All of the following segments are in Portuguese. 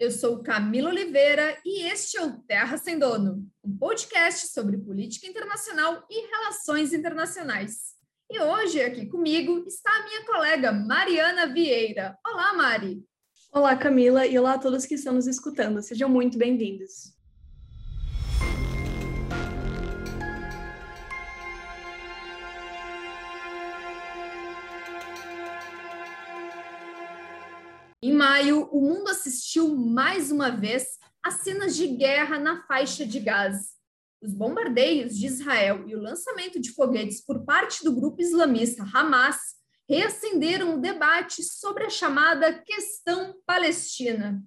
Eu sou Camila Oliveira e este é o Terra Sem Dono, um podcast sobre política internacional e relações internacionais. E hoje aqui comigo está a minha colega Mariana Vieira. Olá, Mari. Olá, Camila, e olá a todos que estão nos escutando. Sejam muito bem-vindos. Maio, o mundo assistiu mais uma vez a cenas de guerra na faixa de Gaza. Os bombardeios de Israel e o lançamento de foguetes por parte do grupo islamista Hamas reacenderam o debate sobre a chamada questão palestina.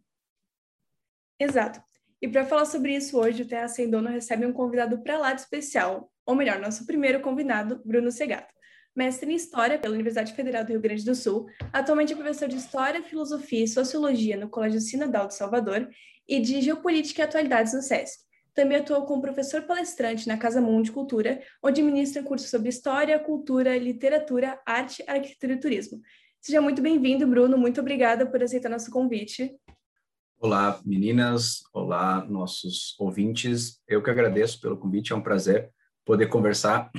Exato. E para falar sobre isso hoje, o Terra Sem Dono recebe um convidado para lá de especial, ou melhor, nosso primeiro convidado, Bruno Segato mestre em História pela Universidade Federal do Rio Grande do Sul, atualmente é professor de História, Filosofia e Sociologia no Colégio Sinodal de Salvador e de Geopolítica e Atualidades no SESC. Também atuou como professor palestrante na Casa Mundo de Cultura, onde ministra cursos sobre História, Cultura, Literatura, Arte, Arquitetura e Turismo. Seja muito bem-vindo, Bruno. Muito obrigada por aceitar nosso convite. Olá, meninas. Olá, nossos ouvintes. Eu que agradeço pelo convite. É um prazer poder conversar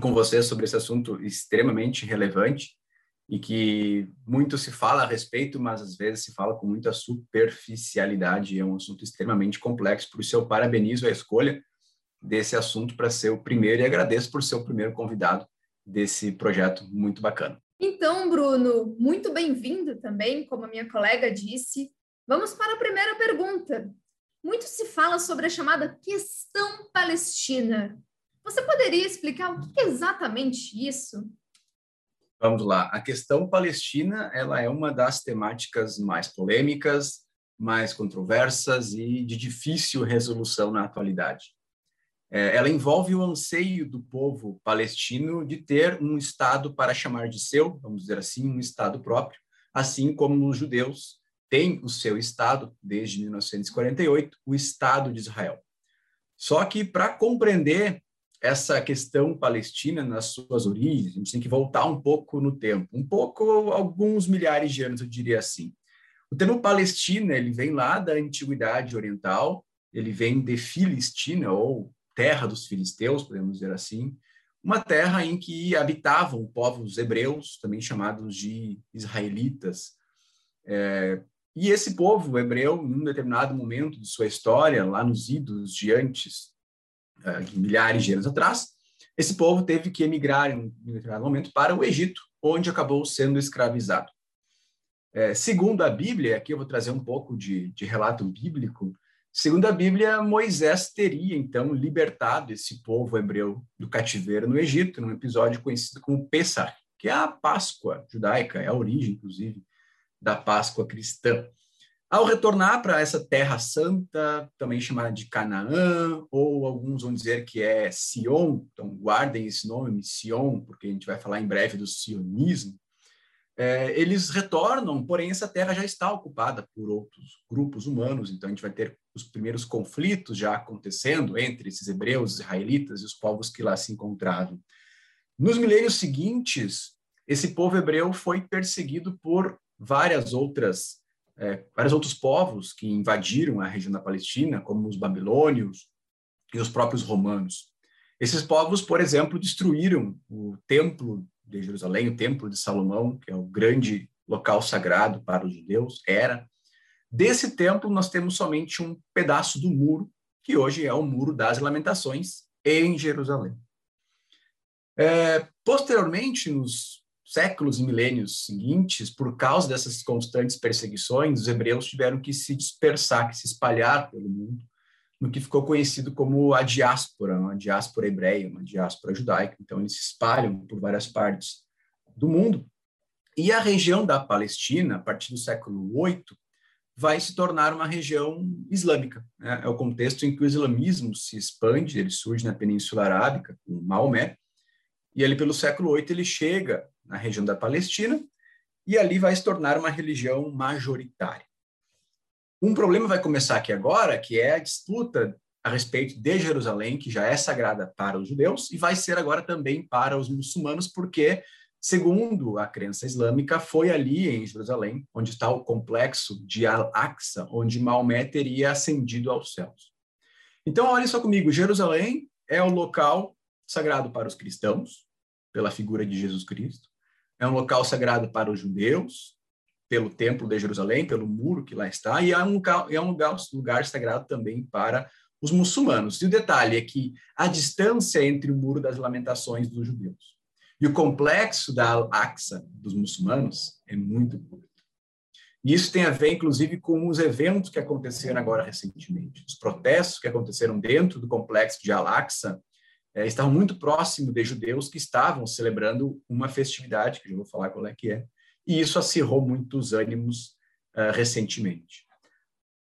com você sobre esse assunto extremamente relevante e que muito se fala a respeito, mas às vezes se fala com muita superficialidade. É um assunto extremamente complexo, por isso eu parabenizo a escolha desse assunto para ser o primeiro e agradeço por ser o primeiro convidado desse projeto muito bacana. Então, Bruno, muito bem-vindo também, como a minha colega disse. Vamos para a primeira pergunta. Muito se fala sobre a chamada questão palestina. Você poderia explicar o que é exatamente isso? Vamos lá. A questão palestina, ela é uma das temáticas mais polêmicas, mais controversas e de difícil resolução na atualidade. É, ela envolve o anseio do povo palestino de ter um estado para chamar de seu, vamos dizer assim, um estado próprio, assim como os judeus têm o seu estado desde 1948, o Estado de Israel. Só que para compreender essa questão palestina nas suas origens, a gente tem que voltar um pouco no tempo, um pouco, alguns milhares de anos, eu diria assim. O termo Palestina, ele vem lá da antiguidade oriental, ele vem de Filistina, ou terra dos filisteus, podemos dizer assim, uma terra em que habitavam povos hebreus, também chamados de israelitas. É, e esse povo hebreu, em um determinado momento de sua história, lá nos idos de antes milhares de anos atrás, esse povo teve que emigrar em determinado momento para o Egito, onde acabou sendo escravizado. É, segundo a Bíblia, aqui eu vou trazer um pouco de, de relato bíblico, segundo a Bíblia, Moisés teria então libertado esse povo hebreu do cativeiro no Egito, num episódio conhecido como Pessah, que é a Páscoa judaica, é a origem, inclusive, da Páscoa cristã. Ao retornar para essa terra santa, também chamada de Canaã, ou alguns vão dizer que é Sion, então guardem esse nome, Sion, porque a gente vai falar em breve do sionismo, é, eles retornam, porém essa terra já está ocupada por outros grupos humanos, então a gente vai ter os primeiros conflitos já acontecendo entre esses hebreus, israelitas e os povos que lá se encontravam. Nos milênios seguintes, esse povo hebreu foi perseguido por várias outras é, vários outros povos que invadiram a região da Palestina, como os babilônios e os próprios romanos. Esses povos, por exemplo, destruíram o templo de Jerusalém, o templo de Salomão, que é o grande local sagrado para os judeus, era. Desse templo, nós temos somente um pedaço do muro, que hoje é o Muro das Lamentações, em Jerusalém. É, posteriormente, nos séculos e milênios seguintes, por causa dessas constantes perseguições, os hebreus tiveram que se dispersar, que se espalhar pelo mundo, no que ficou conhecido como a diáspora, uma diáspora hebreia, uma diáspora judaica. Então, eles se espalham por várias partes do mundo. E a região da Palestina, a partir do século VIII, vai se tornar uma região islâmica. Né? É o contexto em que o islamismo se expande, ele surge na Península Arábica, com Maomé, e ali pelo século VIII ele chega na região da Palestina, e ali vai se tornar uma religião majoritária. Um problema vai começar aqui agora, que é a disputa a respeito de Jerusalém, que já é sagrada para os judeus, e vai ser agora também para os muçulmanos, porque Segundo a crença islâmica, foi ali em Jerusalém, onde está o complexo de Al-Aqsa, onde Maomé teria ascendido aos céus. Então, olhem só comigo: Jerusalém é o local sagrado para os cristãos, pela figura de Jesus Cristo, é um local sagrado para os judeus, pelo Templo de Jerusalém, pelo muro que lá está, e é um é um lugar, lugar sagrado também para os muçulmanos. E o detalhe é que a distância entre o Muro das Lamentações dos judeus e o complexo da Al-Aqsa dos muçulmanos é muito curto. E isso tem a ver, inclusive, com os eventos que aconteceram agora recentemente. Os protestos que aconteceram dentro do complexo de Al-Aqsa é, estavam muito próximos de judeus que estavam celebrando uma festividade, que eu vou falar qual é que é, e isso acirrou muitos ânimos uh, recentemente.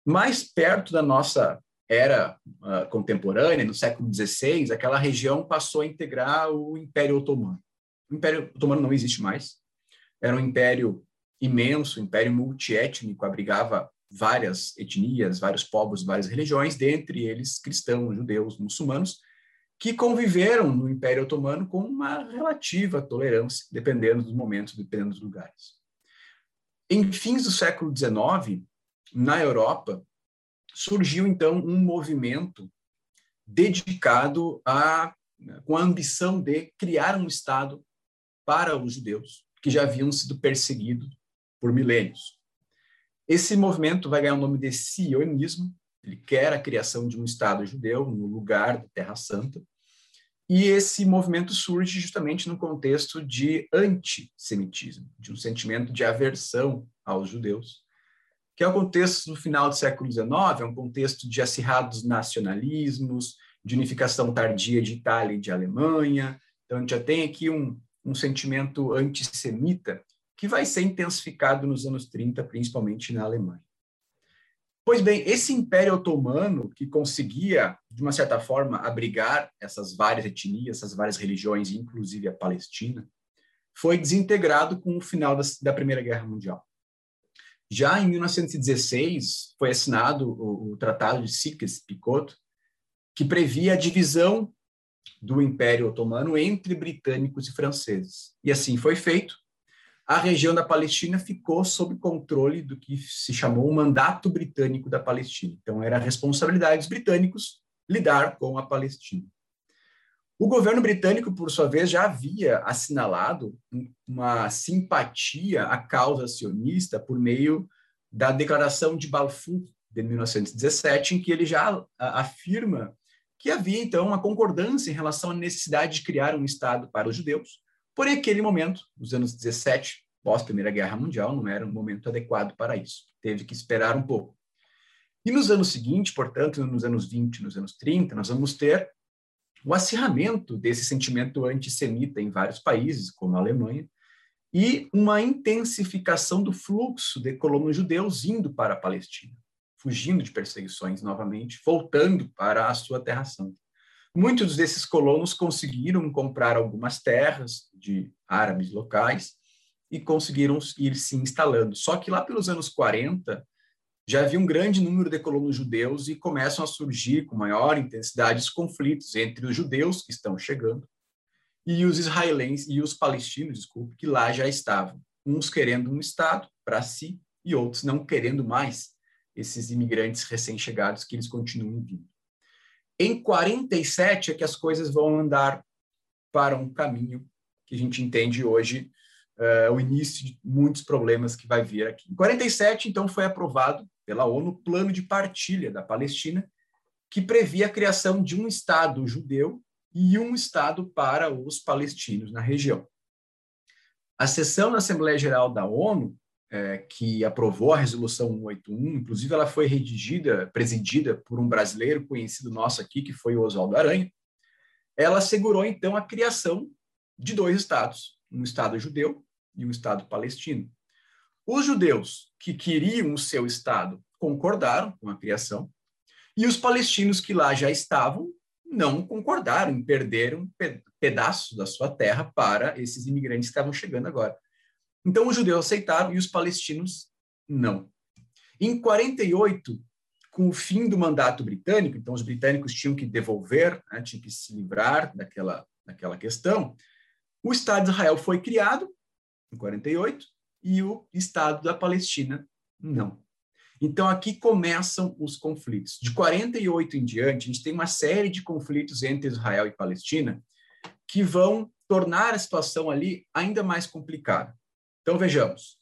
Mais perto da nossa era uh, contemporânea, no século XVI, aquela região passou a integrar o Império Otomano. O Império Otomano não existe mais. Era um império imenso, um império multiétnico, abrigava várias etnias, vários povos, várias religiões, dentre eles cristãos, judeus, muçulmanos, que conviveram no Império Otomano com uma relativa tolerância, dependendo dos momentos, dependendo dos lugares. Em fins do século XIX, na Europa, surgiu então um movimento dedicado a com a ambição de criar um estado para os judeus que já haviam sido perseguidos por milênios. Esse movimento vai ganhar o nome de sionismo, ele quer a criação de um estado judeu no lugar da Terra Santa, e esse movimento surge justamente no contexto de antissemitismo, de um sentimento de aversão aos judeus, que é o contexto do final do século XIX, é um contexto de acirrados nacionalismos, de unificação tardia de Itália e de Alemanha. Então, a gente já tem aqui um, um sentimento antissemita que vai ser intensificado nos anos 30, principalmente na Alemanha. Pois bem, esse Império Otomano, que conseguia, de uma certa forma, abrigar essas várias etnias, essas várias religiões, inclusive a Palestina, foi desintegrado com o final da, da Primeira Guerra Mundial. Já em 1916, foi assinado o, o Tratado de Sykes-Picot, que previa a divisão do Império Otomano entre britânicos e franceses. E assim foi feito, a região da Palestina ficou sob controle do que se chamou o Mandato Britânico da Palestina. Então, era a responsabilidade dos britânicos lidar com a Palestina. O governo britânico, por sua vez, já havia assinalado uma simpatia à causa sionista por meio da Declaração de Balfour de 1917, em que ele já afirma que havia então uma concordância em relação à necessidade de criar um Estado para os judeus, Porém, aquele momento, nos anos 17, pós Primeira Guerra Mundial, não era um momento adequado para isso. Teve que esperar um pouco. E nos anos seguintes, portanto, nos anos 20, nos anos 30, nós vamos ter o acirramento desse sentimento antissemita em vários países, como a Alemanha, e uma intensificação do fluxo de colonos judeus indo para a Palestina, fugindo de perseguições novamente, voltando para a sua terra santa. Muitos desses colonos conseguiram comprar algumas terras de árabes locais e conseguiram ir se instalando. Só que lá pelos anos 40 já havia um grande número de colonos judeus e começam a surgir com maior intensidade os conflitos entre os judeus que estão chegando e os israelenses e os palestinos, desculpe, que lá já estavam, uns querendo um estado para si e outros não querendo mais esses imigrantes recém-chegados que eles continuam vindo. Em 47 é que as coisas vão andar para um caminho que a gente entende hoje uh, o início de muitos problemas que vai vir aqui. Em 47, então, foi aprovado pela ONU o Plano de Partilha da Palestina, que previa a criação de um Estado judeu e um Estado para os palestinos na região. A sessão da Assembleia Geral da ONU é, que aprovou a resolução 181, inclusive ela foi redigida, presidida por um brasileiro conhecido nosso aqui, que foi o Oswaldo Aranha, ela assegurou então a criação de dois estados, um estado judeu e um estado palestino. Os judeus que queriam o seu estado concordaram com a criação, e os palestinos que lá já estavam não concordaram perderam pedaços da sua terra para esses imigrantes que estavam chegando agora. Então, os judeus aceitaram e os palestinos não. Em 48, com o fim do mandato britânico, então os britânicos tinham que devolver, né, tinham que se livrar daquela, daquela questão, O Estado de Israel foi criado em 48 e o Estado da Palestina não. Então aqui começam os conflitos. De 48 em diante, a gente tem uma série de conflitos entre Israel e Palestina que vão tornar a situação ali ainda mais complicada. Então vejamos.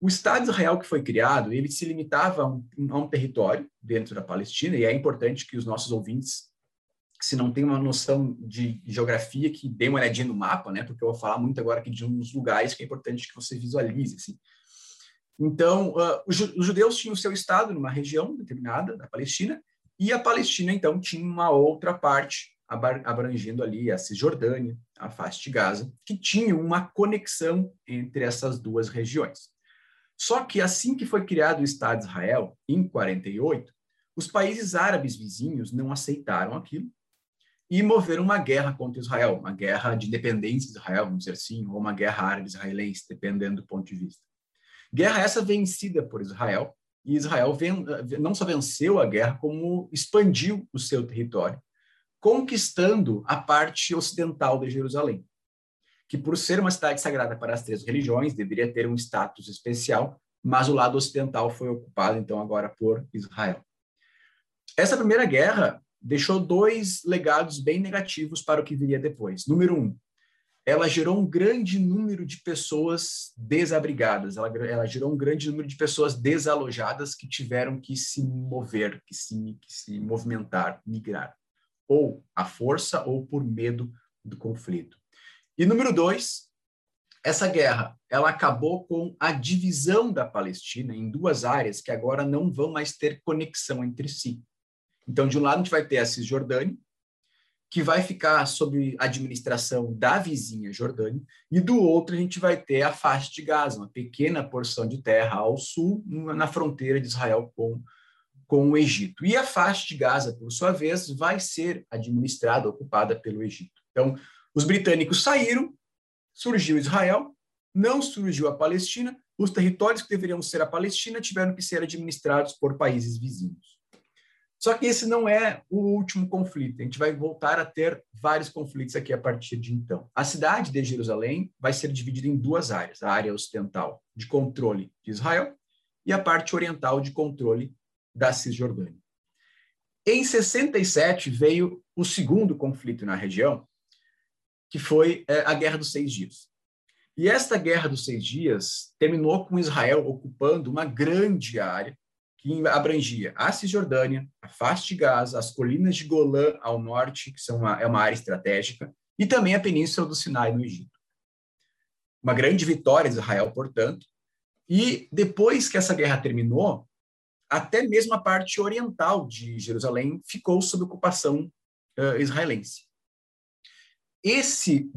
O Estado de Israel que foi criado, ele se limitava a um, a um território dentro da Palestina, e é importante que os nossos ouvintes se não tem uma noção de geografia, que dê uma olhadinha no mapa, né? Porque eu vou falar muito agora aqui de uns lugares que é importante que você visualize, assim. Então, uh, os judeus tinham o seu estado numa região determinada da Palestina, e a Palestina, então, tinha uma outra parte abrangendo ali a Cisjordânia, a faixa de Gaza, que tinha uma conexão entre essas duas regiões. Só que assim que foi criado o Estado de Israel, em 48, os países árabes vizinhos não aceitaram aquilo e moveram uma guerra contra Israel, uma guerra de independência de Israel, vamos dizer assim, ou uma guerra árabe-israelense, dependendo do ponto de vista. Guerra essa vencida por Israel, e Israel não só venceu a guerra, como expandiu o seu território, conquistando a parte ocidental de Jerusalém, que por ser uma cidade sagrada para as três religiões, deveria ter um status especial, mas o lado ocidental foi ocupado então agora por Israel. Essa primeira guerra deixou dois legados bem negativos para o que viria depois. Número um, ela gerou um grande número de pessoas desabrigadas, ela, ela gerou um grande número de pessoas desalojadas que tiveram que se mover, que se, que se movimentar, migrar, ou à força ou por medo do conflito. E número dois, essa guerra, ela acabou com a divisão da Palestina em duas áreas que agora não vão mais ter conexão entre si. Então, de um lado, a gente vai ter a Cisjordânia, que vai ficar sob administração da vizinha Jordânia, e do outro a gente vai ter a faixa de Gaza, uma pequena porção de terra ao sul, na fronteira de Israel com, com o Egito. E a faixa de Gaza, por sua vez, vai ser administrada, ocupada pelo Egito. Então, os britânicos saíram, surgiu Israel, não surgiu a Palestina, os territórios que deveriam ser a Palestina tiveram que ser administrados por países vizinhos. Só que esse não é o último conflito. A gente vai voltar a ter vários conflitos aqui a partir de então. A cidade de Jerusalém vai ser dividida em duas áreas: a área ocidental de controle de Israel e a parte oriental de controle da Cisjordânia. Em 67 veio o segundo conflito na região, que foi é, a Guerra dos Seis Dias. E esta Guerra dos Seis Dias terminou com Israel ocupando uma grande área que abrangia a Cisjordânia, a faixa de Gaza, as colinas de Golã ao norte, que são uma, é uma área estratégica, e também a península do Sinai no Egito. Uma grande vitória de Israel, portanto, e depois que essa guerra terminou, até mesmo a parte oriental de Jerusalém ficou sob ocupação uh, israelense. Esse,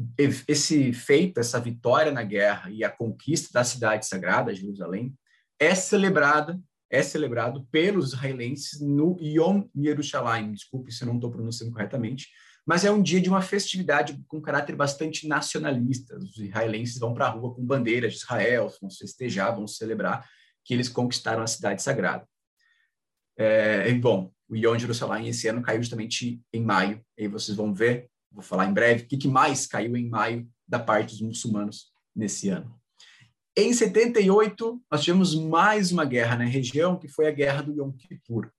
esse feito, essa vitória na guerra e a conquista da cidade sagrada, Jerusalém, é celebrada é celebrado pelos israelenses no Yom Yerushalayim. Desculpe se eu não estou pronunciando corretamente, mas é um dia de uma festividade com caráter bastante nacionalista. Os israelenses vão para a rua com bandeiras de Israel, vão festejar, vão celebrar que eles conquistaram a cidade sagrada. É, bom, o Yom Jerusalém esse ano caiu justamente em maio, e vocês vão ver, vou falar em breve, o que, que mais caiu em maio da parte dos muçulmanos nesse ano. Em 78, nós tivemos mais uma guerra na região, que foi a Guerra do Yom Kippur.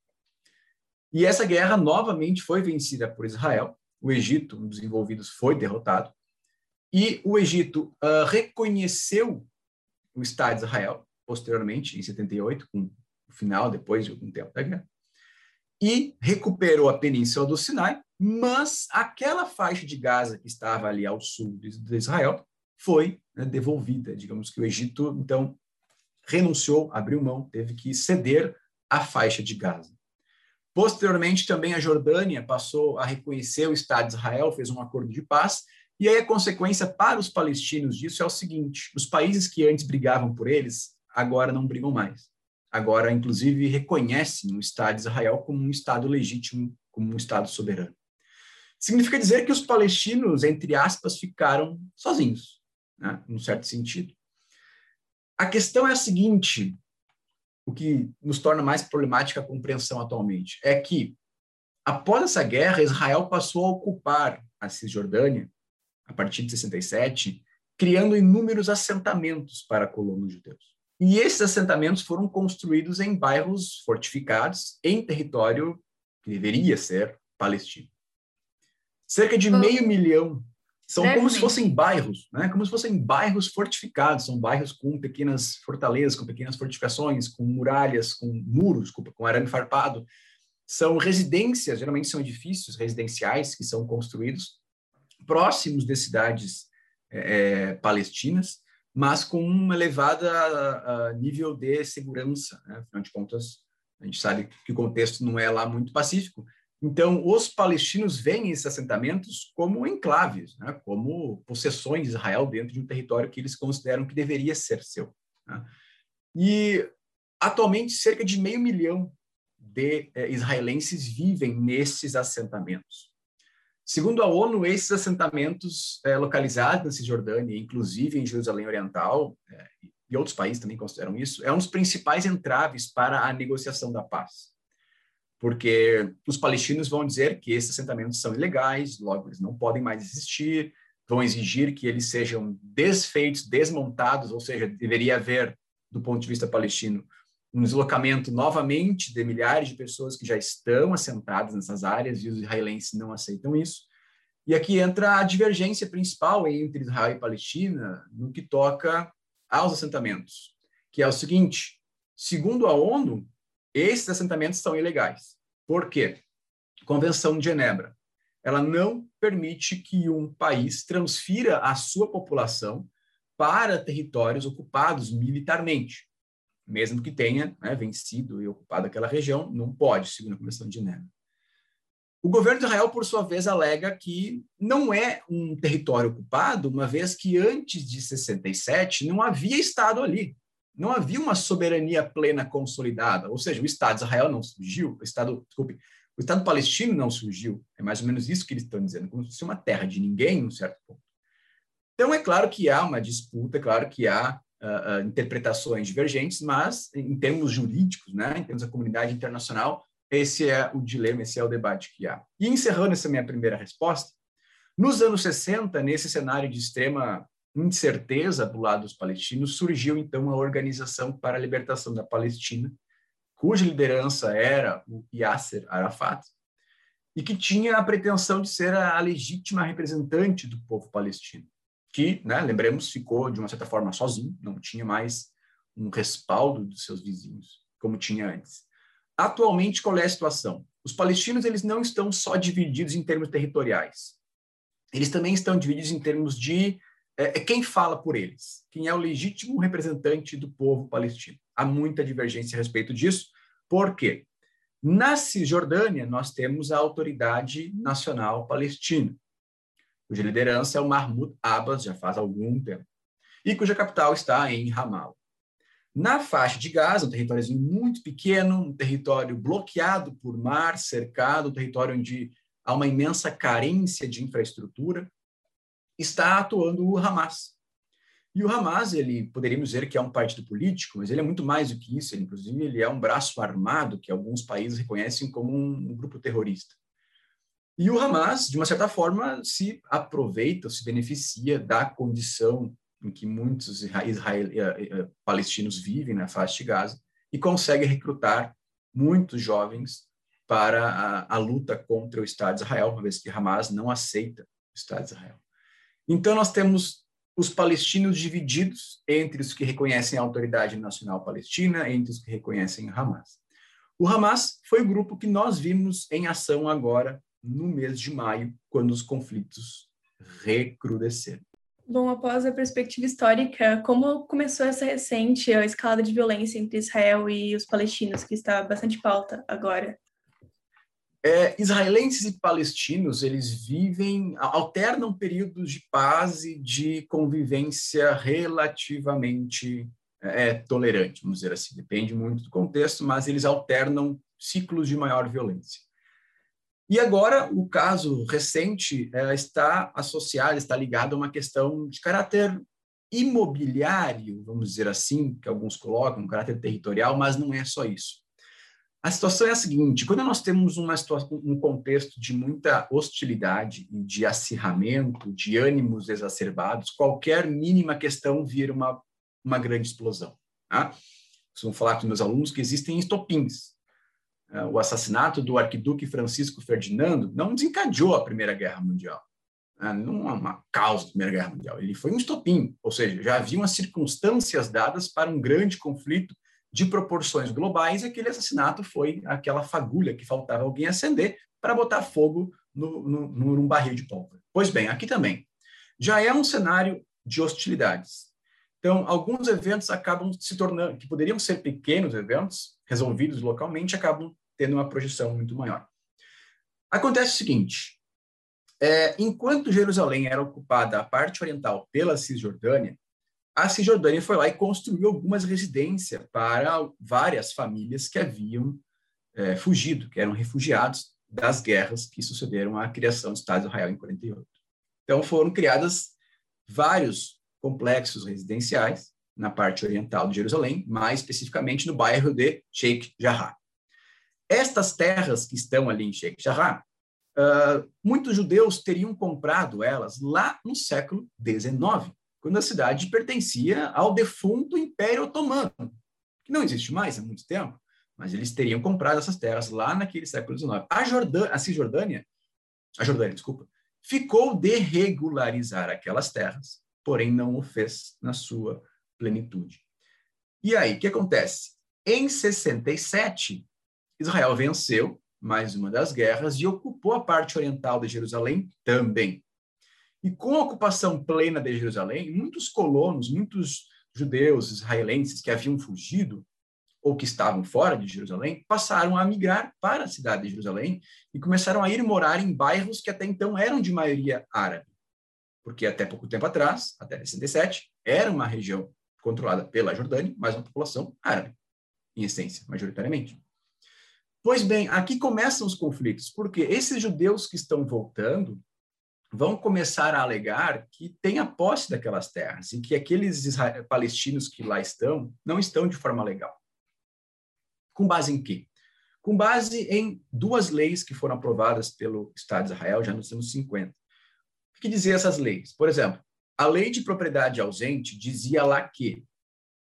E essa guerra novamente foi vencida por Israel. O Egito, um dos envolvidos, foi derrotado. E o Egito uh, reconheceu o Estado de Israel, posteriormente, em 78, com o final, depois de algum tempo da guerra, e recuperou a península do Sinai, mas aquela faixa de Gaza que estava ali ao sul de Israel foi né, devolvida. Digamos que o Egito, então, renunciou, abriu mão, teve que ceder a faixa de Gaza. Posteriormente, também a Jordânia passou a reconhecer o Estado de Israel, fez um acordo de paz, e aí a consequência para os palestinos disso é o seguinte: os países que antes brigavam por eles, agora não brigam mais. Agora, inclusive, reconhecem o Estado de Israel como um Estado legítimo, como um Estado soberano. Significa dizer que os palestinos, entre aspas, ficaram sozinhos né, num certo sentido. A questão é a seguinte: o que nos torna mais problemática a compreensão atualmente é que, após essa guerra, Israel passou a ocupar a Cisjordânia, a partir de 67, criando inúmeros assentamentos para colonos judeus. E esses assentamentos foram construídos em bairros fortificados em território que deveria ser palestino. Cerca de meio milhão são como se fossem bairros, né? Como se fossem bairros fortificados, são bairros com pequenas fortalezas, com pequenas fortificações, com muralhas, com muros, desculpa, com arame farpado. São residências, geralmente são edifícios residenciais que são construídos próximos de cidades é, palestinas, mas com um elevado nível de segurança. Né? Afinal de contas, a gente sabe que o contexto não é lá muito pacífico, então, os palestinos veem esses assentamentos como enclaves, né? como possessões de Israel dentro de um território que eles consideram que deveria ser seu. Né? E, atualmente, cerca de meio milhão de eh, israelenses vivem nesses assentamentos. Segundo a ONU, esses assentamentos eh, localizados na Cisjordânia, inclusive em Jerusalém Oriental, eh, e outros países também consideram isso, é um dos principais entraves para a negociação da paz. Porque os palestinos vão dizer que esses assentamentos são ilegais, logo eles não podem mais existir, vão exigir que eles sejam desfeitos, desmontados, ou seja, deveria haver, do ponto de vista palestino, um deslocamento novamente de milhares de pessoas que já estão assentadas nessas áreas e os israelenses não aceitam isso. E aqui entra a divergência principal entre Israel e Palestina no que toca aos assentamentos, que é o seguinte: segundo a ONU, esses assentamentos são ilegais. Por quê? Convenção de Genebra. Ela não permite que um país transfira a sua população para territórios ocupados militarmente. Mesmo que tenha né, vencido e ocupado aquela região, não pode, segundo a Convenção de Genebra. O governo de Israel, por sua vez, alega que não é um território ocupado, uma vez que antes de 67 não havia Estado ali não havia uma soberania plena consolidada, ou seja, o Estado de Israel não surgiu, o Estado, desculpe, o Estado palestino não surgiu. É mais ou menos isso que eles estão dizendo, como se fosse uma terra de ninguém, num certo ponto. Então, é claro que há uma disputa, é claro que há uh, interpretações divergentes, mas, em termos jurídicos, né, em termos da comunidade internacional, esse é o dilema, esse é o debate que há. E encerrando essa minha primeira resposta, nos anos 60, nesse cenário de extrema incerteza do lado dos palestinos, surgiu então a Organização para a Libertação da Palestina, cuja liderança era o Yasser Arafat, e que tinha a pretensão de ser a legítima representante do povo palestino, que, né, lembremos, ficou de uma certa forma sozinho, não tinha mais um respaldo dos seus vizinhos, como tinha antes. Atualmente, qual é a situação? Os palestinos eles não estão só divididos em termos territoriais, eles também estão divididos em termos de é, é quem fala por eles, quem é o legítimo representante do povo palestino. Há muita divergência a respeito disso, porque na Cisjordânia nós temos a Autoridade Nacional Palestina, cuja liderança é o Mahmoud Abbas já faz algum tempo, e cuja capital está em Ramallah. Na faixa de Gaza, um território muito pequeno, um território bloqueado por mar, cercado, um território onde há uma imensa carência de infraestrutura, está atuando o Hamas. E o Hamas, ele poderíamos dizer que é um partido político, mas ele é muito mais do que isso. Ele, inclusive, ele é um braço armado que alguns países reconhecem como um grupo terrorista. E o Hamas, de uma certa forma, se aproveita, se beneficia da condição em que muitos israel, eh, eh, palestinos vivem na faixa de Gaza e consegue recrutar muitos jovens para a, a luta contra o Estado de Israel, uma vez que Hamas não aceita o Estado de Israel. Então, nós temos os palestinos divididos entre os que reconhecem a Autoridade Nacional Palestina, entre os que reconhecem Hamas. O Hamas foi o grupo que nós vimos em ação agora, no mês de maio, quando os conflitos recrudesceram. Bom, após a perspectiva histórica, como começou essa recente escalada de violência entre Israel e os palestinos, que está bastante pauta agora? É, israelenses e palestinos eles vivem alternam períodos de paz e de convivência relativamente é, tolerante, vamos dizer assim. Depende muito do contexto, mas eles alternam ciclos de maior violência. E agora o caso recente é, está associado, está ligado a uma questão de caráter imobiliário, vamos dizer assim, que alguns colocam, um caráter territorial, mas não é só isso. A situação é a seguinte: quando nós temos uma situação, um contexto de muita hostilidade de acirramento, de ânimos exacerbados, qualquer mínima questão vira uma, uma grande explosão. Tá? Costumo falar com meus alunos que existem estopins. É, o assassinato do arquiduque Francisco Ferdinando não desencadeou a Primeira Guerra Mundial. Né? Não é uma causa da Primeira Guerra Mundial. Ele foi um estopim, ou seja, já haviam as circunstâncias dadas para um grande conflito de proporções globais, e aquele assassinato foi aquela fagulha que faltava alguém acender para botar fogo no, no, num barril de pólvora. Pois bem, aqui também. Já é um cenário de hostilidades. Então, alguns eventos acabam se tornando, que poderiam ser pequenos eventos, resolvidos localmente, acabam tendo uma projeção muito maior. Acontece o seguinte: é, enquanto Jerusalém era ocupada a parte oriental pela Cisjordânia, a Cisjordânia foi lá e construiu algumas residências para várias famílias que haviam é, fugido, que eram refugiados das guerras que sucederam à criação do Estado de Israel em 48. Então foram criadas vários complexos residenciais na parte oriental de Jerusalém, mais especificamente no bairro de Sheikh Jarrah. Estas terras que estão ali em Sheikh Jarrah, uh, muitos judeus teriam comprado elas lá no século XIX, quando a cidade pertencia ao defunto Império Otomano, que não existe mais há muito tempo, mas eles teriam comprado essas terras lá naquele século XIX. A, Jordânia, a Cisjordânia, a Jordânia, desculpa, ficou de regularizar aquelas terras, porém não o fez na sua plenitude. E aí, o que acontece? Em 67, Israel venceu mais uma das guerras e ocupou a parte oriental de Jerusalém também. E com a ocupação plena de Jerusalém, muitos colonos, muitos judeus israelenses que haviam fugido ou que estavam fora de Jerusalém, passaram a migrar para a cidade de Jerusalém e começaram a ir morar em bairros que até então eram de maioria árabe. Porque até pouco tempo atrás, até 67, era uma região controlada pela Jordânia, mas uma população árabe, em essência, majoritariamente. Pois bem, aqui começam os conflitos, porque esses judeus que estão voltando, vão começar a alegar que tem a posse daquelas terras e que aqueles palestinos que lá estão não estão de forma legal. Com base em quê? Com base em duas leis que foram aprovadas pelo Estado de Israel já nos anos 50. O que diziam essas leis? Por exemplo, a lei de propriedade ausente dizia lá que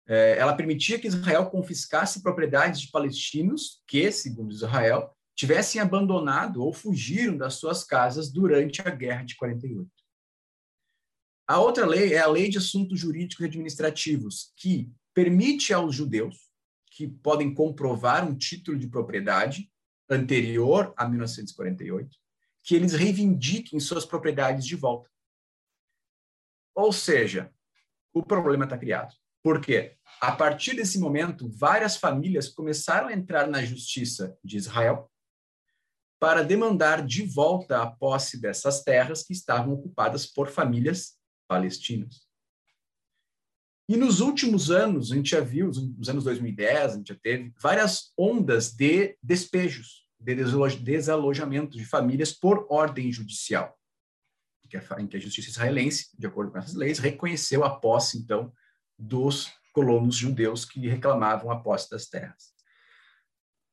é, ela permitia que Israel confiscasse propriedades de palestinos que, segundo Israel, tivessem abandonado ou fugiram das suas casas durante a Guerra de 48. A outra lei é a Lei de Assuntos Jurídicos e Administrativos, que permite aos judeus que podem comprovar um título de propriedade anterior a 1948, que eles reivindiquem suas propriedades de volta. Ou seja, o problema está criado. Por quê? A partir desse momento, várias famílias começaram a entrar na justiça de Israel para demandar de volta a posse dessas terras que estavam ocupadas por famílias palestinas. E nos últimos anos, a gente já viu, nos anos 2010, a gente já teve várias ondas de despejos, de desalojamento de famílias por ordem judicial, em que a justiça israelense, de acordo com essas leis, reconheceu a posse, então, dos colonos judeus que reclamavam a posse das terras.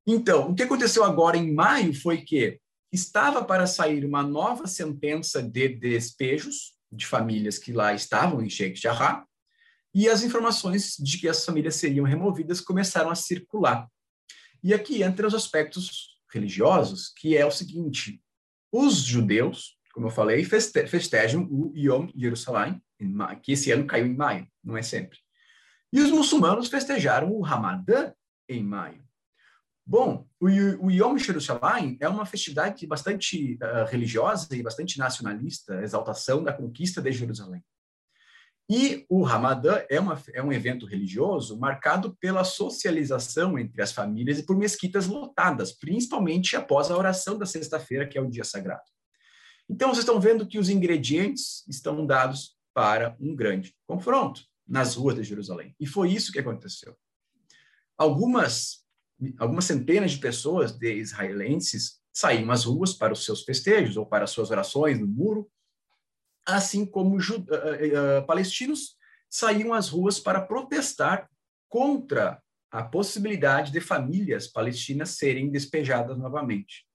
Então, o que aconteceu agora em maio foi que estava para sair uma nova sentença de despejos de famílias que lá estavam em Sheikh Jarrah, e as informações de que as famílias seriam removidas começaram a circular. E aqui entra os aspectos religiosos, que é o seguinte: os judeus, como eu falei, festejam o Yom Yerushalayim, que esse ano caiu em maio, não é sempre. E os muçulmanos festejaram o Ramadã em maio. Bom, o, o Yom Yerushalayim é uma festividade bastante uh, religiosa e bastante nacionalista, exaltação da conquista de Jerusalém. E o Ramadã é, uma, é um evento religioso marcado pela socialização entre as famílias e por mesquitas lotadas, principalmente após a oração da sexta-feira, que é o dia sagrado. Então, vocês estão vendo que os ingredientes estão dados para um grande confronto nas ruas de Jerusalém. E foi isso que aconteceu. Algumas algumas centenas de pessoas de israelenses saíam às ruas para os seus festejos ou para as suas orações no muro, assim como uh, uh, palestinos saíam às ruas para protestar contra a possibilidade de famílias palestinas serem despejadas novamente.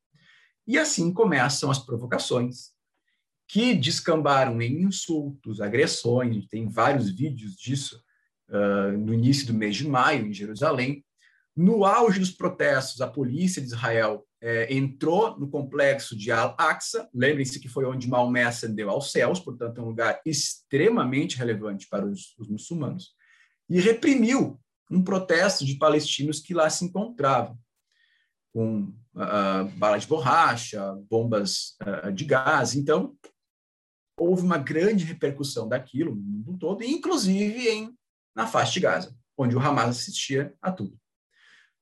E assim começam as provocações, que descambaram em insultos, agressões, tem vários vídeos disso uh, no início do mês de maio, em Jerusalém. No auge dos protestos, a polícia de Israel eh, entrou no complexo de Al-Aqsa, lembrem-se que foi onde Maomé ascendeu aos céus, portanto, é um lugar extremamente relevante para os, os muçulmanos, e reprimiu um protesto de palestinos que lá se encontravam, com uh, bala de borracha, bombas uh, de gás. Então, houve uma grande repercussão daquilo no mundo todo, inclusive em, na faixa de Gaza, onde o Hamas assistia a tudo.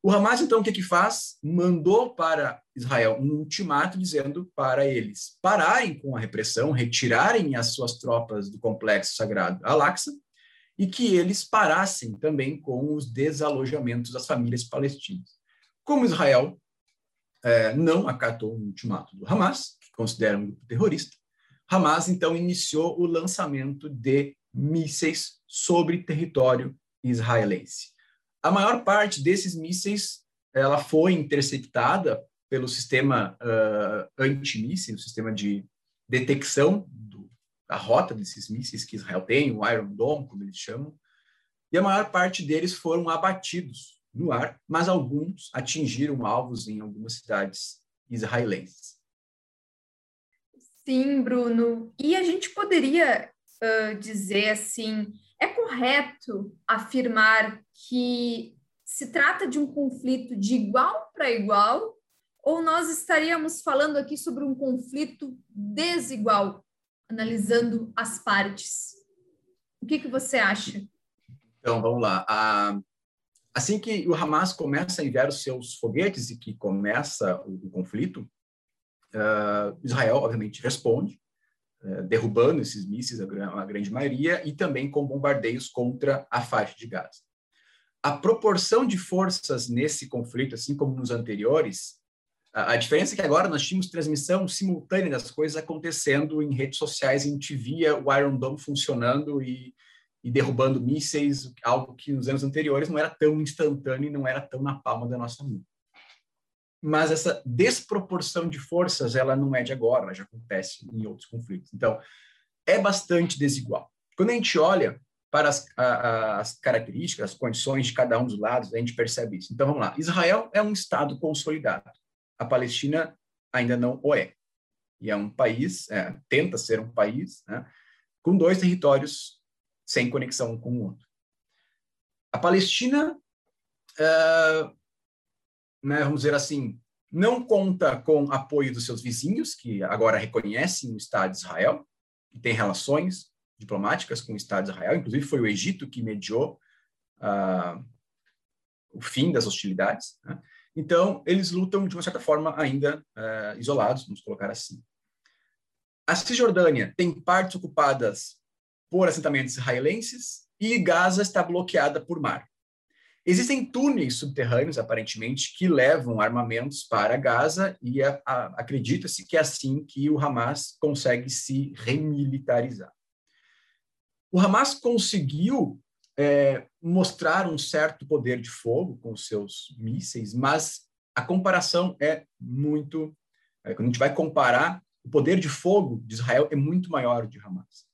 O Hamas, então, o que, que faz? Mandou para Israel um ultimato dizendo para eles pararem com a repressão, retirarem as suas tropas do complexo sagrado Al-Aqsa e que eles parassem também com os desalojamentos das famílias palestinas. Como Israel é, não acatou o ultimato do Hamas, que considera um grupo terrorista, Hamas então iniciou o lançamento de mísseis sobre território israelense. A maior parte desses mísseis ela foi interceptada pelo sistema uh, antimíssil, o sistema de detecção do, da rota desses mísseis que Israel tem, o Iron Dome, como eles chamam, e a maior parte deles foram abatidos no ar, mas alguns atingiram alvos em algumas cidades israelenses. Sim, Bruno. E a gente poderia uh, dizer assim: é correto afirmar que se trata de um conflito de igual para igual, ou nós estaríamos falando aqui sobre um conflito desigual, analisando as partes? O que, que você acha? Então, vamos lá. Assim que o Hamas começa a enviar os seus foguetes e que começa o, o conflito, Uh, Israel, obviamente, responde, uh, derrubando esses mísseis, a, a, grande maioria, e também com bombardeios contra a faixa de Gaza. A proporção de forças nesse conflito, assim como nos anteriores, a, a diferença é que agora nós tínhamos transmissão simultânea das coisas acontecendo em redes sociais, gente via o Iron Dome funcionando e, e derrubando mísseis, algo que nos anos anteriores não era tão instantâneo e não era tão na palma da nossa mão mas essa desproporção de forças ela não é de agora, ela já acontece em outros conflitos. Então, é bastante desigual. Quando a gente olha para as, a, as características, as condições de cada um dos lados, a gente percebe isso. Então, vamos lá. Israel é um Estado consolidado. A Palestina ainda não o é. E é um país, é, tenta ser um país, né, com dois territórios sem conexão um com o outro. A Palestina uh, né, vamos dizer assim, não conta com apoio dos seus vizinhos, que agora reconhecem o Estado de Israel, e tem relações diplomáticas com o Estado de Israel, inclusive foi o Egito que mediou uh, o fim das hostilidades. Né? Então, eles lutam, de uma certa forma, ainda uh, isolados, vamos colocar assim. A Cisjordânia tem partes ocupadas por assentamentos israelenses e Gaza está bloqueada por mar. Existem túneis subterrâneos, aparentemente, que levam armamentos para Gaza e acredita-se que é assim que o Hamas consegue se remilitarizar. O Hamas conseguiu é, mostrar um certo poder de fogo com seus mísseis, mas a comparação é muito. É, quando a gente vai comparar, o poder de fogo de Israel é muito maior de Hamas.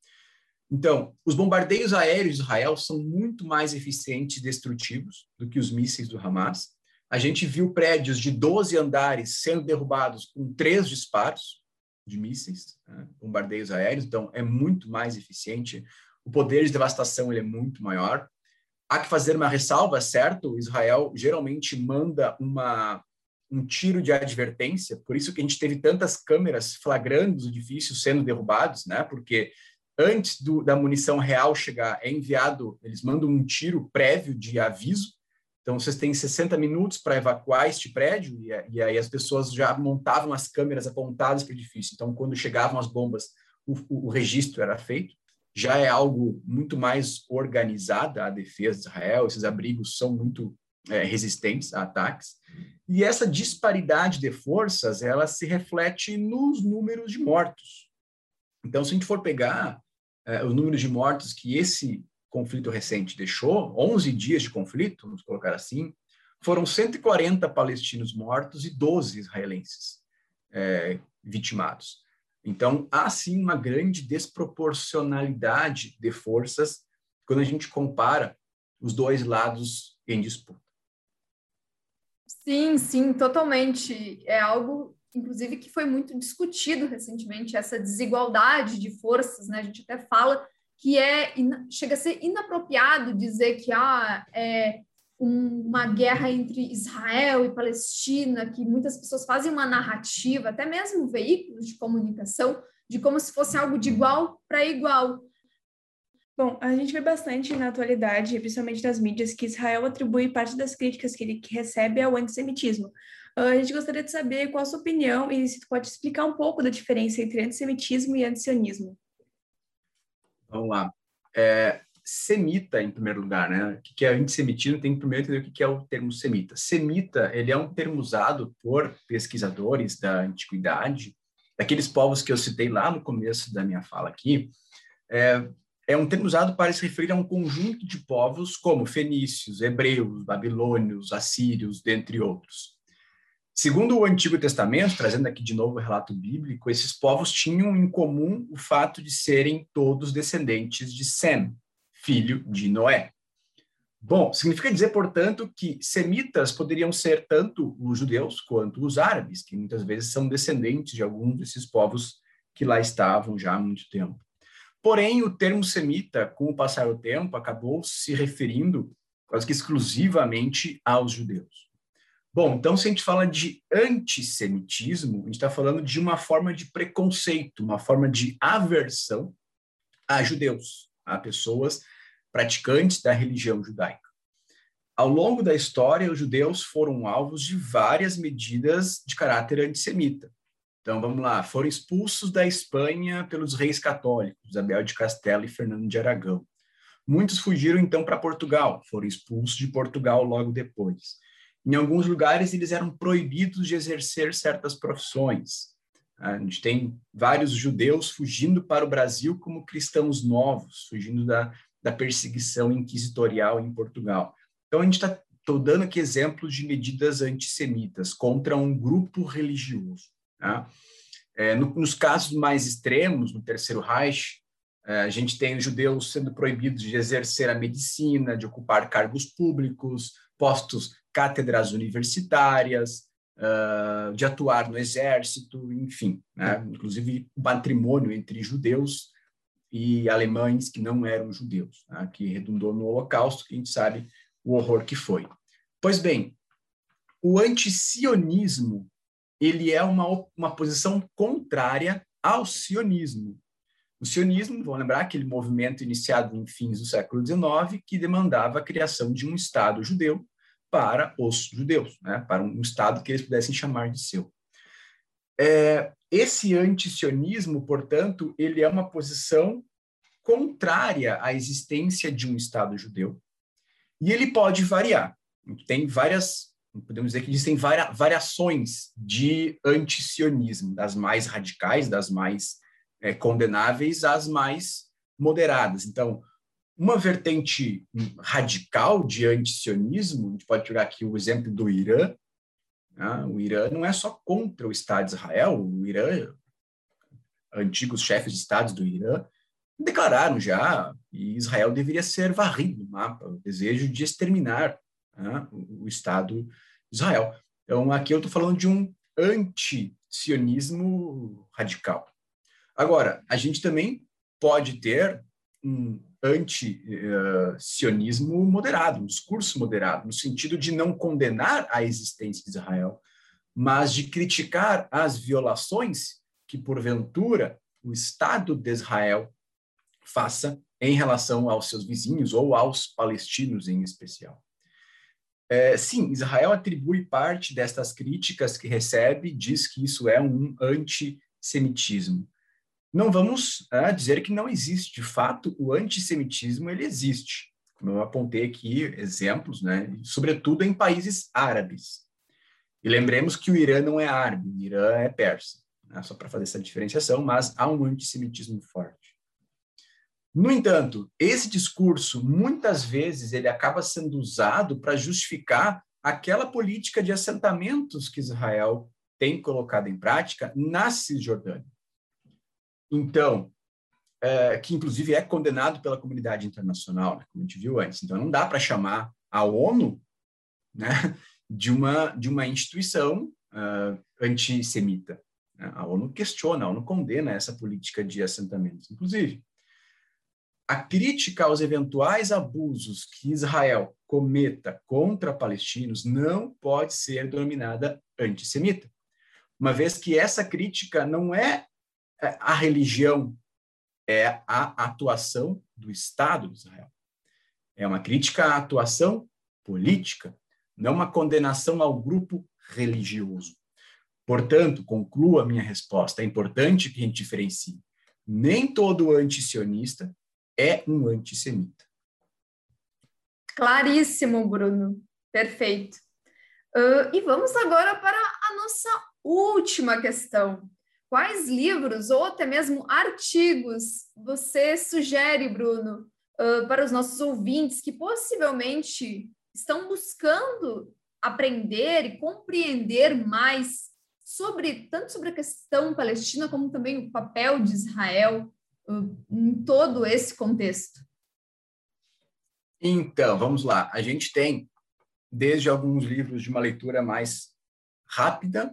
Então, os bombardeios aéreos de Israel são muito mais eficientes e destrutivos do que os mísseis do Hamas. A gente viu prédios de 12 andares sendo derrubados com três disparos de mísseis, né, bombardeios aéreos, então é muito mais eficiente. O poder de devastação ele é muito maior. Há que fazer uma ressalva, certo? Israel geralmente manda uma, um tiro de advertência, por isso que a gente teve tantas câmeras flagrando os edifícios sendo derrubados, né? Porque antes do, da munição real chegar, é enviado, eles mandam um tiro prévio de aviso. Então, vocês têm 60 minutos para evacuar este prédio, e, e, aí as pessoas já montavam as câmeras apontadas para o edifício. Então, quando chegavam as bombas, o, o, o registro era feito. Já é algo muito mais organizado a defesa de Israel, esses abrigos são muito é, resistentes a ataques. E essa disparidade de forças, ela se reflete nos números de mortos. Então, se a gente for pegar é, o número de mortos que esse conflito recente deixou, 11 dias de conflito, vamos colocar assim, foram 140 palestinos mortos e 12 israelenses é, vitimados. Então, há sim uma grande desproporcionalidade de forças quando a gente compara os dois lados em disputa. Sim, sim, totalmente. É algo, inclusive, que foi muito discutido recentemente, essa desigualdade de forças, né? A gente até fala que é chega a ser inapropriado dizer que ah, é uma guerra entre Israel e Palestina, que muitas pessoas fazem uma narrativa, até mesmo veículos de comunicação, de como se fosse algo de igual para igual. Bom, a gente vê bastante na atualidade, principalmente nas mídias, que Israel atribui parte das críticas que ele recebe ao antissemitismo. Ah, a gente gostaria de saber qual a sua opinião e se pode explicar um pouco da diferença entre antissemitismo e antisionismo. Vamos lá. É, semita, em primeiro lugar, né? O que é antissemitismo? Tem que primeiro entender o que é o termo semita. Semita, ele é um termo usado por pesquisadores da antiguidade, daqueles povos que eu citei lá no começo da minha fala aqui, é, é um termo usado para se referir a um conjunto de povos como fenícios, hebreus, babilônios, assírios, dentre outros. Segundo o Antigo Testamento, trazendo aqui de novo o relato bíblico, esses povos tinham em comum o fato de serem todos descendentes de Sem, filho de Noé. Bom, significa dizer, portanto, que semitas poderiam ser tanto os judeus quanto os árabes, que muitas vezes são descendentes de alguns desses povos que lá estavam já há muito tempo. Porém, o termo semita, com o passar do tempo, acabou se referindo quase que exclusivamente aos judeus. Bom, então, se a gente fala de antissemitismo, a gente está falando de uma forma de preconceito, uma forma de aversão a judeus, a pessoas praticantes da religião judaica. Ao longo da história, os judeus foram alvos de várias medidas de caráter antissemita. Então, vamos lá, foram expulsos da Espanha pelos reis católicos, Isabel de Castela e Fernando de Aragão. Muitos fugiram então para Portugal, foram expulsos de Portugal logo depois. Em alguns lugares, eles eram proibidos de exercer certas profissões. A gente tem vários judeus fugindo para o Brasil como cristãos novos, fugindo da, da perseguição inquisitorial em Portugal. Então, a gente está dando aqui exemplos de medidas antissemitas contra um grupo religioso. Tá? É, no, nos casos mais extremos, no Terceiro Reich, é, a gente tem os judeus sendo proibidos de exercer a medicina, de ocupar cargos públicos, postos cátedras universitárias, uh, de atuar no exército, enfim, né? inclusive patrimônio entre judeus e alemães que não eram judeus, né? que redundou no Holocausto, que a gente sabe o horror que foi. Pois bem, o antisionismo ele é uma, uma posição contrária ao sionismo. O sionismo, vamos lembrar, aquele movimento iniciado em fins do século XIX que demandava a criação de um Estado judeu para os judeus, né? para um Estado que eles pudessem chamar de seu. É, esse antisionismo, portanto, ele é uma posição contrária à existência de um Estado judeu e ele pode variar. Tem várias, podemos dizer que existem varia, variações de antisionismo, das mais radicais, das mais é, condenáveis às mais moderadas. Então, uma vertente radical de antisionismo, a gente pode pegar aqui o exemplo do Irã. Né? O Irã não é só contra o Estado de Israel, o Irã, antigos chefes de Estado do Irã, declararam já que Israel deveria ser varrido do mapa, o desejo de exterminar né, o Estado de Israel. Então, aqui eu estou falando de um anti-sionismo radical. Agora, a gente também pode ter um anti-sionismo moderado, um discurso moderado, no sentido de não condenar a existência de Israel, mas de criticar as violações que, porventura, o Estado de Israel faça em relação aos seus vizinhos ou aos palestinos em especial. É, sim, Israel atribui parte destas críticas que recebe, diz que isso é um antissemitismo não vamos é, dizer que não existe. De fato, o antissemitismo ele existe. Como eu apontei aqui exemplos, né, sobretudo em países árabes. E lembremos que o Irã não é árabe, o Irã é persa, né, só para fazer essa diferenciação, mas há um antissemitismo forte. No entanto, esse discurso, muitas vezes, ele acaba sendo usado para justificar aquela política de assentamentos que Israel tem colocado em prática na Cisjordânia. Então, é, que inclusive é condenado pela comunidade internacional, né, como a gente viu antes. Então, não dá para chamar a ONU né, de, uma, de uma instituição uh, antissemita. Né? A ONU questiona, a ONU condena essa política de assentamentos. Inclusive, a crítica aos eventuais abusos que Israel cometa contra palestinos não pode ser denominada antissemita, uma vez que essa crítica não é, é a religião, é a atuação do Estado de Israel. É uma crítica à atuação política, não uma condenação ao grupo religioso. Portanto, concluo a minha resposta, é importante que a gente diferencie. Nem todo antisionista é um antissemita. Claríssimo, Bruno. Perfeito. Uh, e vamos agora para a nossa última questão. Quais livros ou até mesmo artigos você sugere, Bruno, para os nossos ouvintes que possivelmente estão buscando aprender e compreender mais sobre tanto sobre a questão palestina como também o papel de Israel em todo esse contexto? Então, vamos lá. A gente tem desde alguns livros de uma leitura mais rápida,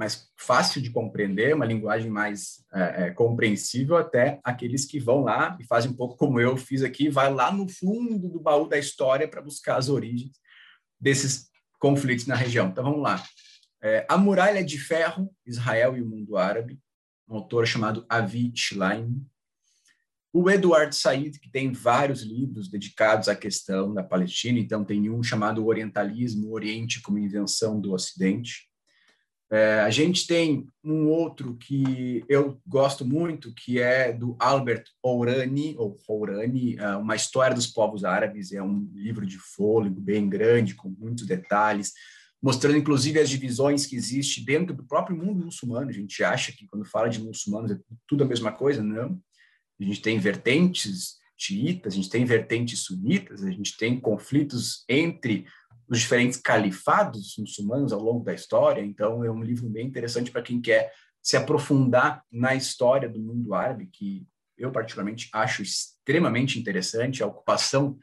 mais fácil de compreender, uma linguagem mais é, é, compreensível, até aqueles que vão lá e fazem um pouco como eu fiz aqui, vai lá no fundo do baú da história para buscar as origens desses conflitos na região. Então, vamos lá. É, a Muralha de Ferro, Israel e o Mundo Árabe, um autor chamado Avi Schlein. O Eduard Said, que tem vários livros dedicados à questão da Palestina, então tem um chamado Orientalismo, Oriente como Invenção do Ocidente. É, a gente tem um outro que eu gosto muito, que é do Albert Ourani, ou Ourani, é, Uma História dos Povos Árabes. É um livro de fôlego bem grande, com muitos detalhes, mostrando inclusive as divisões que existem dentro do próprio mundo muçulmano. A gente acha que quando fala de muçulmanos é tudo a mesma coisa, não. A gente tem vertentes xiitas, a gente tem vertentes sunitas, a gente tem conflitos entre os diferentes califados muçulmanos ao longo da história. Então, é um livro bem interessante para quem quer se aprofundar na história do mundo árabe, que eu particularmente acho extremamente interessante, a ocupação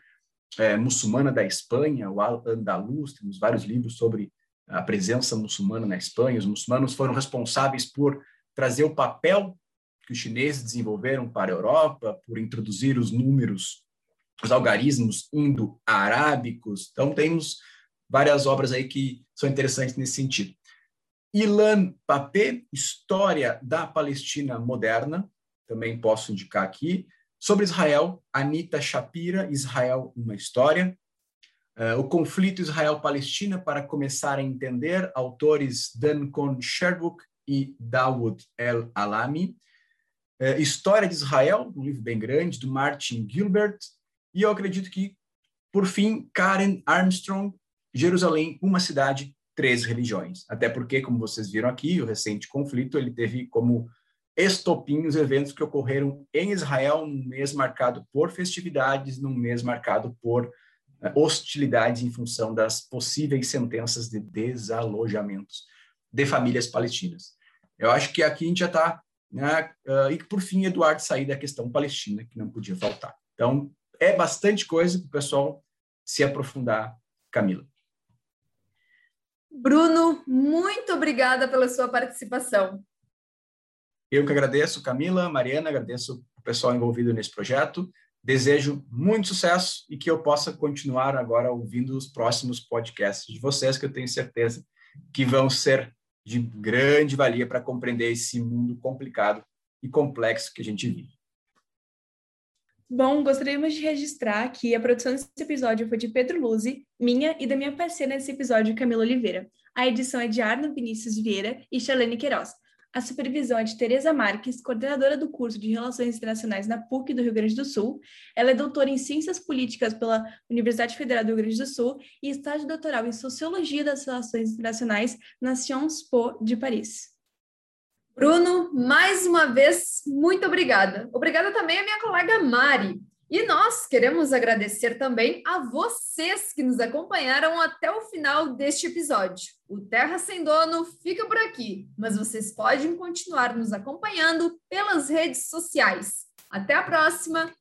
é, muçulmana da Espanha, o Al-Andalus, temos vários livros sobre a presença muçulmana na Espanha. Os muçulmanos foram responsáveis por trazer o papel que os chineses desenvolveram para a Europa, por introduzir os números, os algarismos indo-arábicos. Então, temos várias obras aí que são interessantes nesse sentido. Ilan Papé, História da Palestina Moderna, também posso indicar aqui. Sobre Israel, Anita Shapira, Israel, uma história. Uh, o conflito Israel-Palestina para começar a entender, autores Dancon Sherwood e Dawood El Alami. Uh, História de Israel, um livro bem grande, do Martin Gilbert. E eu acredito que, por fim, Karen Armstrong, Jerusalém, uma cidade, três religiões. Até porque, como vocês viram aqui, o recente conflito ele teve como estopim os eventos que ocorreram em Israel num mês marcado por festividades, num mês marcado por uh, hostilidades em função das possíveis sentenças de desalojamentos de famílias palestinas. Eu acho que aqui a gente já está, né, uh, e por fim, Eduardo sair da questão palestina, que não podia faltar. Então, é bastante coisa para o pessoal se aprofundar, Camila. Bruno, muito obrigada pela sua participação. Eu que agradeço, Camila, Mariana, agradeço o pessoal envolvido nesse projeto. Desejo muito sucesso e que eu possa continuar agora ouvindo os próximos podcasts de vocês, que eu tenho certeza que vão ser de grande valia para compreender esse mundo complicado e complexo que a gente vive. Bom, gostaríamos de registrar que a produção desse episódio foi de Pedro Luzi, minha e da minha parceira nesse episódio, Camila Oliveira. A edição é de Arno Vinícius Vieira e Charlene Queiroz. A supervisão é de Tereza Marques, coordenadora do curso de Relações Internacionais na PUC do Rio Grande do Sul. Ela é doutora em Ciências Políticas pela Universidade Federal do Rio Grande do Sul e estágio doutoral em Sociologia das Relações Internacionais na Sciences Po de Paris. Bruno, mais uma vez, muito obrigada. Obrigada também à minha colega Mari. E nós queremos agradecer também a vocês que nos acompanharam até o final deste episódio. O Terra Sem Dono fica por aqui, mas vocês podem continuar nos acompanhando pelas redes sociais. Até a próxima!